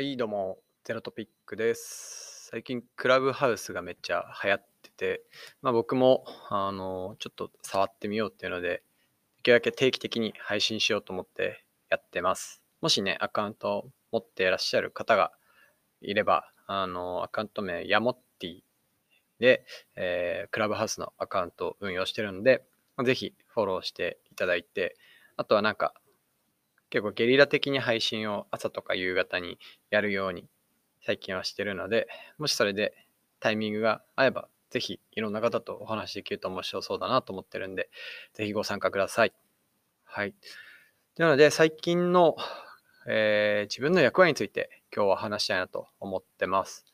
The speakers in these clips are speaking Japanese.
はい、どうも、ゼロトピックです。最近、クラブハウスがめっちゃ流行ってて、まあ僕も、あの、ちょっと触ってみようっていうので、できるだけ定期的に配信しようと思ってやってます。もしね、アカウントを持っていらっしゃる方がいれば、あの、アカウント名、ヤモッティで、えークラブハウスのアカウントを運用してるので、まあぜひフォローしていただいて、あとはなんか、結構ゲリラ的に配信を朝とか夕方にやるように最近はしてるので、もしそれでタイミングが合えば、ぜひいろんな方とお話しできると面白そうだなと思ってるんで、ぜひご参加ください。はい。というので、最近の、えー自分の役割について今日は話したいなと思ってます。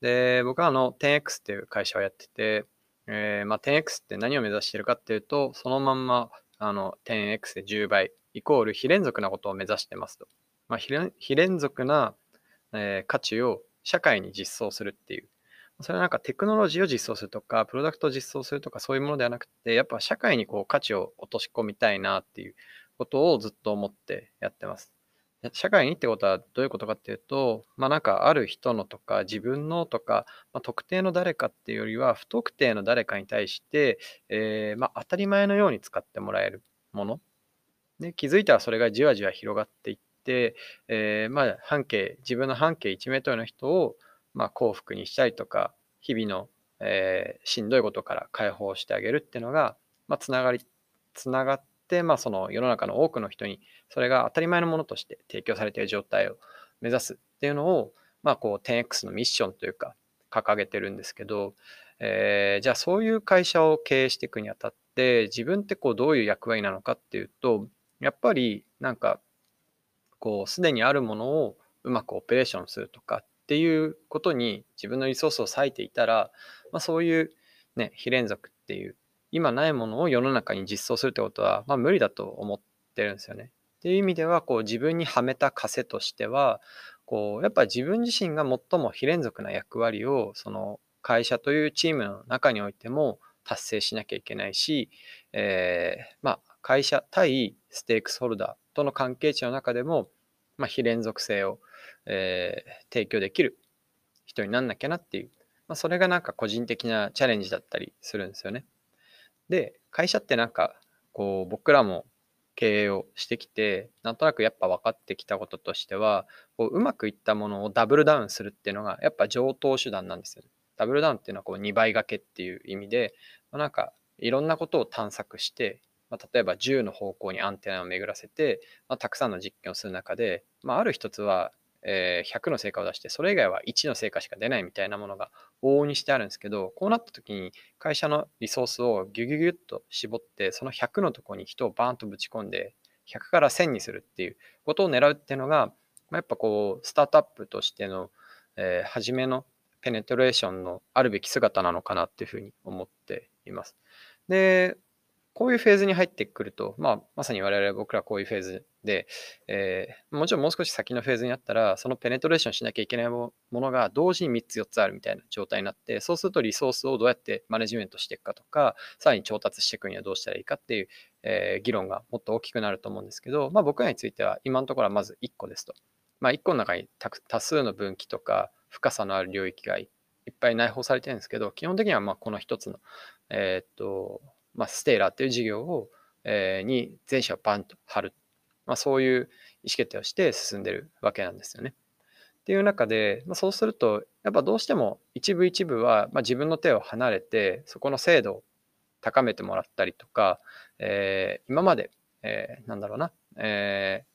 で、僕はあの 10X っていう会社をやってて、えーまあ、10X って何を目指してるかっていうと、そのまんまあの 10X で10倍イコール非連続なことを目指してますと。まあ、非連続な、えー価値を社会に実装するっていう。それはなんかテクノロジーを実装するとか、プロダクトを実装するとかそういうものではなくて、やっぱ社会にこう価値を落とし込みたいなっていうことをずっと思ってやってます。社会にってことはどういうことかっていうと、まあなんかある人のとか自分のとか、まあ、特定の誰かっていうよりは不特定の誰かに対して、えーまあ当たり前のように使ってもらえるもの。で気づいたらそれがじわじわ広がっていって、えーまあ半径、自分の半径1メートルの人を、まあ、幸福にしたりとか、日々の、えーしんどいことから解放してあげるっていうのが、まあ、つながり、つながって、まあ、その世の中の多くの人にそれが当たり前のものとして提供されている状態を目指すっていうのを、まあ、こう 10X のミッションというか掲げてるんですけど、えーじゃあそういう会社を経営していくにあたって自分ってこうどういう役割なのかっていうとやっぱりなんかこうすでにあるものをうまくオペレーションするとかっていうことに自分のリソースを割いていたら、まあ、そういうね非連続っていう今ないものを世の中に実装するってことは、まあ、無理だと思ってるんですよね。っていう意味ではこう自分にはめた枷としてはこうやっぱ自分自身が最も非連続な役割をその会社というチームの中においても達成しなきゃいけないし、えーまあ、会社対ステークスホルダーとの関係値の中でも、まあ、非連続性を、えー提供できる人になんなきゃなっていう、まあ、それがなんか個人的なチャレンジだったりするんですよね。で会社ってなんかこう僕らも経営をしてきてなんとなくやっぱ分かってきたこととしてはこううまくいったものをダブルダウンするっていうのがやっぱ上等手段なんですよね。ダブルダウンっていうのはこう2倍掛けっていう意味で、まあ、なんかいろんなことを探索して、まあ、例えば10の方向にアンテナを巡らせて、まあ、たくさんの実験をする中で、まあ、ある一つは、えー100の成果を出してそれ以外は1の成果しか出ないみたいなものが往々にしてあるんですけどこうなった時に会社のリソースをギュギュギュッと絞ってその100のところに人をバーンとぶち込んで100から1000にするっていうことを狙うっていうのが、まあ、やっぱこうスタートアップとしての、えー初めのペネトレーションのあるべき姿なのかなっていうふうに思っています。で、こういうフェーズに入ってくると、まあ、まさに我々僕らこういうフェーズで、えーもちろんもう少し先のフェーズになったら、そのペネトレーションしなきゃいけないものが同時に3つ4つあるみたいな状態になって、そうするとリソースをどうやってマネジメントしていくかとか、さらに調達していくにはどうしたらいいかっていう、えー議論がもっと大きくなると思うんですけど、まあ、僕らについては今のところはまず1個ですと。まあ、1個の中にたく多数の分岐とか深さのある領域がいっぱい内包されてるんですけど、基本的にはまあこの1つの、えーっと、まあ、ステーラーっていう事業を、えーに全社をバンと貼る。まあ、そういう意思決定をして進んでるわけなんですよね。っていう中で、まあ、そうすると、やっぱどうしても一部一部は、ま、自分の手を離れて、そこの精度を高めてもらったりとか、えー今まで、えーなんだろうな、えー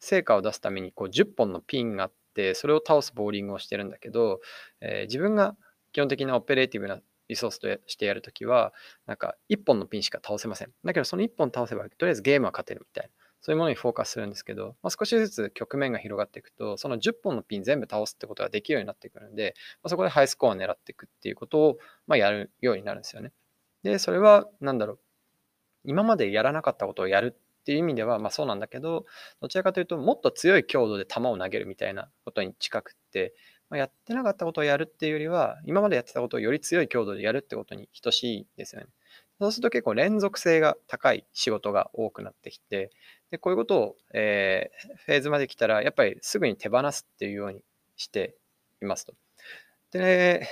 成果を出すためにこう10本のピンがあって、それを倒すボーリングをしてるんだけど、え自分が基本的なオペレーティブなリソースとしてやるときは、なんか1本のピンしか倒せません。だけどその1本倒せば、とりあえずゲームは勝てるみたいな。そういうものにフォーカスするんですけど、まあ、少しずつ局面が広がっていくと、その10本のピン全部倒すってことができるようになってくるんで、まあ、そこでハイスコアを狙っていくっていうことを、まあ、やるようになるんですよね。で、それは、なんだろう、今までやらなかったことをやるっていう意味では、まあそうなんだけど、どちらかというと、もっと強い強度で球を投げるみたいなことに近くって、まあ、やってなかったことをやるっていうよりは、今までやってたことをより強い強度でやるってことに等しいですよね。そうすると結構連続性が高い仕事が多くなってきて、で、こういうことを、えー、フェーズまで来たら、やっぱりすぐに手放すっていうようにしていますと。で、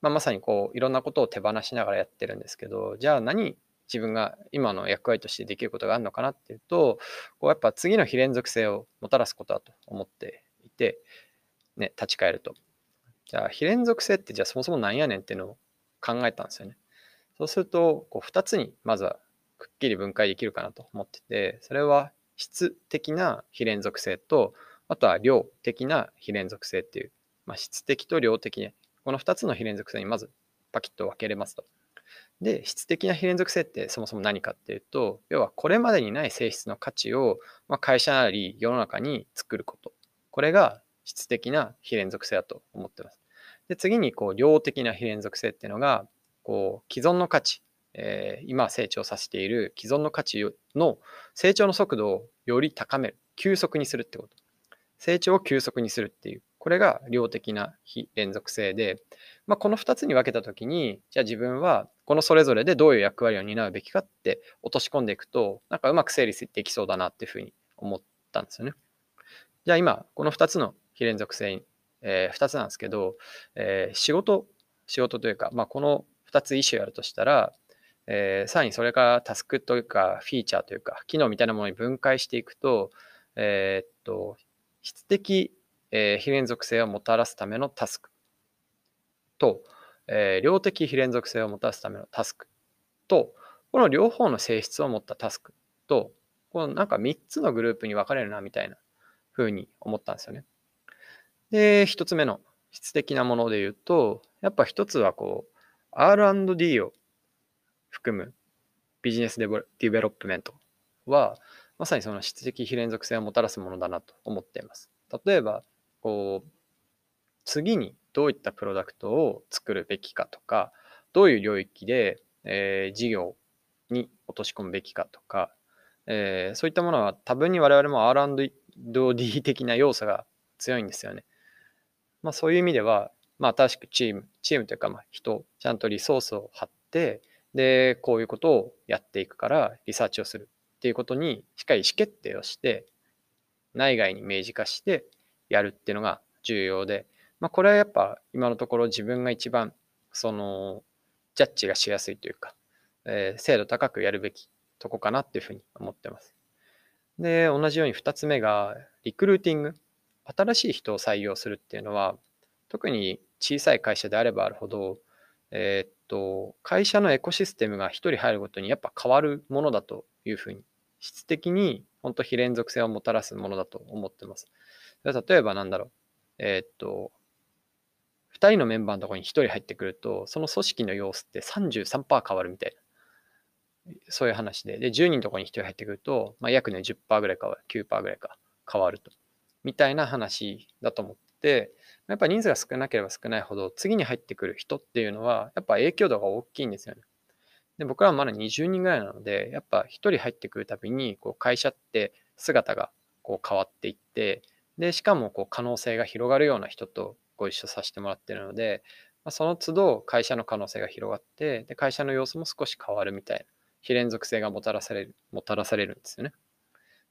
まあ、まさにこう、いろんなことを手放しながらやってるんですけど、じゃあ何自分が今の役割としてできることがあるのかなっていうと、こうやっぱ次の非連続性をもたらすことだと思っていて、ね、立ち返ると。じゃあ、非連続性ってじゃあそもそも何やねんっていうのを考えたんですよね。そうすると、こう2つにまずはくっきり分解できるかなと思ってて、それは質的な非連続性と、あとは量的な非連続性っていう、まあ、質的と量的ねこの2つの非連続性にまずパキッと分けれますと。で、質的な非連続性ってそもそも何かっていうと、要はこれまでにない性質の価値を、まあ、会社なり世の中に作ること。これが質的な非連続性だと思ってます。で、次にこう量的な非連続性っていうのが、こう既存の価値、えー、今成長させている既存の価値の成長の速度をより高める、急速にするってこと。成長を急速にするっていう、これが量的な非連続性で、まあ、この2つに分けたときに、じゃあ自分はこのそれぞれでどういう役割を担うべきかって落とし込んでいくと、なんかうまく整理できそうだなっていうふうに思ったんですよね。じゃあ今、この2つの非連続性、えー、2つなんですけど、えー、仕事、仕事というか、まあ、この2つイシューやるとしたら、えー、さらにそれからタスクというか、フィーチャーというか、機能みたいなものに分解していくと、えー、っと、質的、えー、非連続性をもたらすためのタスクと、えー、量的非連続性をもたらすためのタスクと、この両方の性質を持ったタスクと、このなんか3つのグループに分かれるなみたいな風に思ったんですよね。で、1つ目の質的なもので言うと、やっぱ1つはこう、R&D を含む business development は、まさにその質的非連続性をもたらすものだなと思っています。例えば、こう、次にどういったプロダクトを作るべきかとか、どういう領域で、えー、事業に落とし込むべきかとか、えー、そういったものは多分に我々も R&D 的な要素が強いんですよね。まあそういう意味では、まあ新しくチーム、チームというかまあ人、ちゃんとリソースを張って、で、こういうことをやっていくからリサーチをするっていうことにしっかり意思決定をして、内外に明示化してやるっていうのが重要で、まあ、これはやっぱ今のところ自分が一番そのジャッジがしやすいというか、えー、精度高くやるべきとこかなっていうふうに思ってます。で、同じように2つ目がリクルーティング。新しい人を採用するっていうのは、特に小さい会社であればあるほど、えー、っと、会社のエコシステムが1人入るごとにやっぱ変わるものだというふうに、質的に本当非連続性をもたらすものだと思ってます。例えばなんだろう。えー、っと、2人のメンバーのところに1人入ってくると、その組織の様子って33%変わるみたいな。そういう話で。で、10人のところに1人入ってくると、まあ、約ね10%ぐらい変わる、9%ぐらいか変わると。みたいな話だと思って、やっぱ人数が少なければ少ないほど、次に入ってくる人っていうのは、やっぱ影響度が大きいんですよね。で、僕らはまだ20人ぐらいなので、やっぱ1人入ってくるたびに、こう会社って姿がこう変わっていって、で、しかもこう可能性が広がるような人とご一緒させてもらってるので、まあ、その都度会社の可能性が広がって、で、会社の様子も少し変わるみたいな、非連続性がもたらされる、もたらされるんですよね。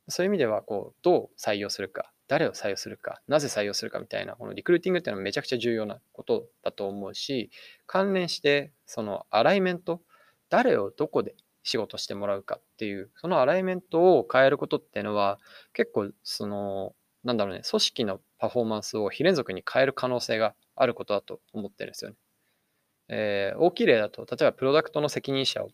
そういう意味では、こう、どう採用するか、誰を採用するか、なぜ採用するかみたいな、このリクルーティングっていうのはめちゃくちゃ重要なことだと思うし、関連して、そのアライメント、誰をどこで仕事してもらうかっていう、そのアライメントを変えることっていうのは、結構、その、なんだろうね、組織のパフォーマンスを非連続に変える可能性があることだと思ってるんですよね。えー、大きい例だと、例えばプロダクトの責任者を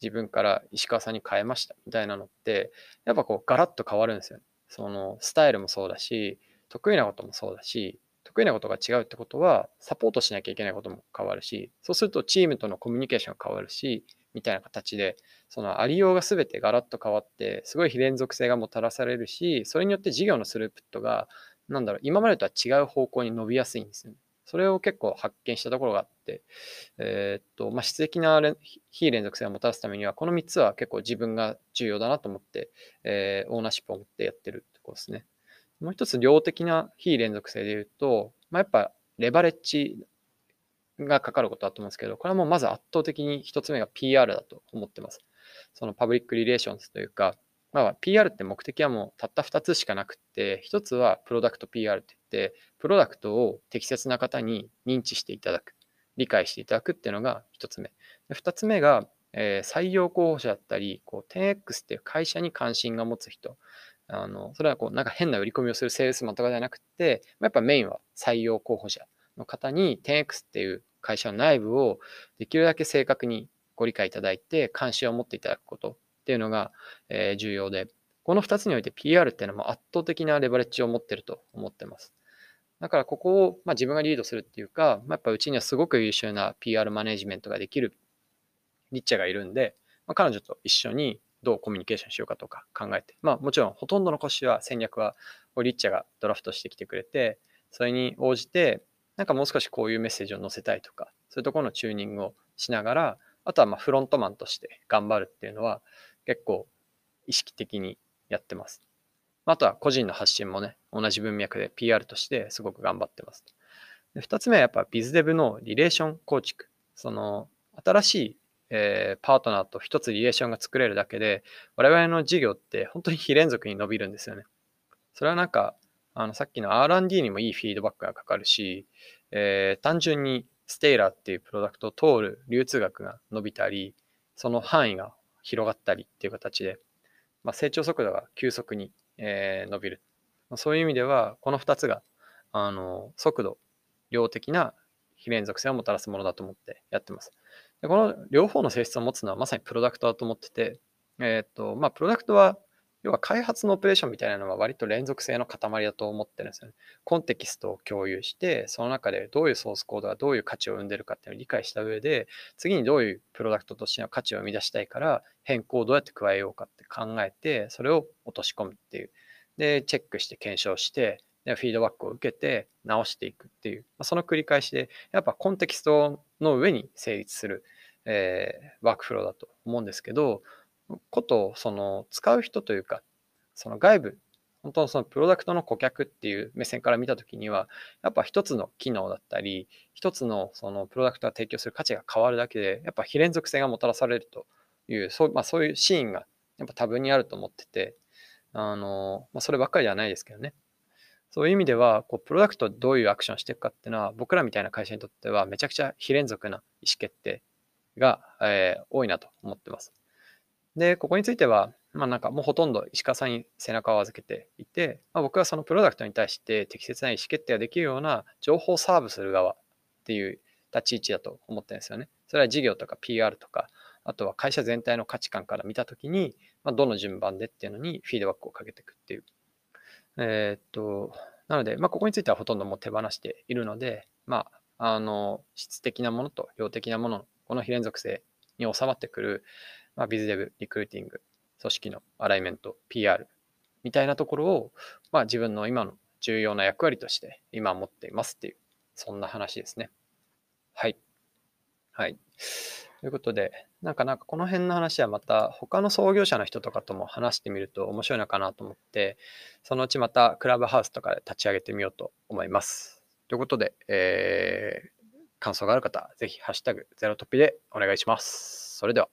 自分から石川さんに変えましたみたいなのって、やっぱこうガラッと変わるんですよね。そのスタイルもそうだし、得意なこともそうだし、得意なことが違うってことは、サポートしなきゃいけないことも変わるし、そうするとチームとのコミュニケーションが変わるし、みたいな形で、そのありようが全てガラッと変わって、すごい非連続性がもたらされるし、それによって事業のスループットが、なんだろう、今までとは違う方向に伸びやすいんですよね。それを結構発見したところがあって、えー、っと、まあ、質的な非連続性をもたらすためには、この3つは結構自分が重要だなと思って、えー、オーナーシップを持ってやってるところですね。もう一つ量的な非連続性で言うと、まあ、やっぱレバレッジがかかることだと思うんですけど、これはもうまず圧倒的に一つ目が PR だと思ってます。その public relations というか、まあ、PR って目的はもうたった2つしかなくって1つはプロダクト PR って言ってプロダクトを適切な方に認知していただく理解していただくっていうのが1つ目。で2つ目が、えー、採用候補者だったりこう 10X っていう会社に関心が持つ人。あのそれはこうなんか変な売り込みをするセールスマンとかじゃなくて、ま、やっぱメインは採用候補者の方に 10X っていう会社の内部をできるだけ正確にご理解いただいて関心を持っていただくこと。っていうのが、え、重要で、この2つにおいて PR っていうのは圧倒的なレバレッジを持ってると思ってます。だからここを、ま、自分がリードするっていうか、ま、やっぱうちにはすごく優秀な PR マネジメントができるリッチャがいるんで、ま、彼女と一緒にどうコミュニケーションしようかとか考えて、まあもちろんほとんどの腰は戦略はリッチャがドラフトしてきてくれて、それに応じて、なんかもう少しこういうメッセージを載せたいとか、そういうところのチューニングをしながら、あとはまフロントマンとして頑張るっていうのは結構意識的にやってます。あとは個人の発信もね、同じ文脈で PR としてすごく頑張ってます。で2つ目はやっぱビズデブのリレーション構築。その新しい、えー、パートナーと一つリレーションが作れるだけで、我々の事業って本当に非連続に伸びるんですよね。それはなんか、あのさっきの R&D にもいいフィードバックがかかるし、えー、単純にステイラーっていうプロダクトを通る流通額が伸びたり、その範囲が広がったりっていう形で、まあ、成長速度が急速に、えー、伸びる。まあ、そういう意味では、この2つが、あの、速度、量的な非連続性をもたらすものだと思ってやってます。でこの両方の性質を持つのはまさにプロダクトだと思ってて、えっ、ー、と、まあ、プロダクトは要は開発のオペレーションみたいなのは割と連続性の塊だと思ってるんですよね。コンテキストを共有して、その中でどういうソースコードがどういう価値を生んでるかっていうのを理解した上で、次にどういうプロダクトとしての価値を生み出したいから、変更をどうやって加えようかって考えて、それを落とし込むっていう。で、チェックして検証して、でフィードバックを受けて直していくっていう、まあ、その繰り返しで、やっぱコンテキストの上に成立する、えー、ワークフローだと思うんですけど、ことをその使う人というかその外部、本当のそのプロダクトの顧客っていう目線から見たときには、やっぱ一つの機能だったり、一つのそのプロダクトが提供する価値が変わるだけで、やっぱ非連続性がもたらされるという、そう,、まあ、そういうシーンがやっぱ多分にあると思ってて、あの、まあ、そればっかりではないですけどね。そういう意味では、こう、プロダクトどういうアクションしていくかっていうのは、僕らみたいな会社にとっては、めちゃくちゃ非連続な意思決定が、えー、多いなと思ってます。で、ここについては、まあなんかもうほとんど石川さんに背中を預けていて、まあ、僕はそのプロダクトに対して適切な意思決定ができるような情報サーブする側っていう立ち位置だと思ってるんですよね。それは事業とか PR とか、あとは会社全体の価値観から見たときに、まあ、どの順番でっていうのにフィードバックをかけていくっていう。えー、っと、なので、まあ、ここについてはほとんどもう手放しているので、まあ、あの、質的なものと量的なもの、この非連続性に収まってくる、まあ、ビズデブ、リクルーティング、組織のアライメント、PR みたいなところを、まあ、自分の今の重要な役割として今持っていますっていう、そんな話ですね。はい。はい。ということで、なんかなんかこの辺の話はまた他の創業者の人とかとも話してみると面白いのかなと思って、そのうちまたクラブハウスとかで立ち上げてみようと思います。ということで、えー、感想がある方、ぜひハッシュタグゼロトピでお願いします。それでは。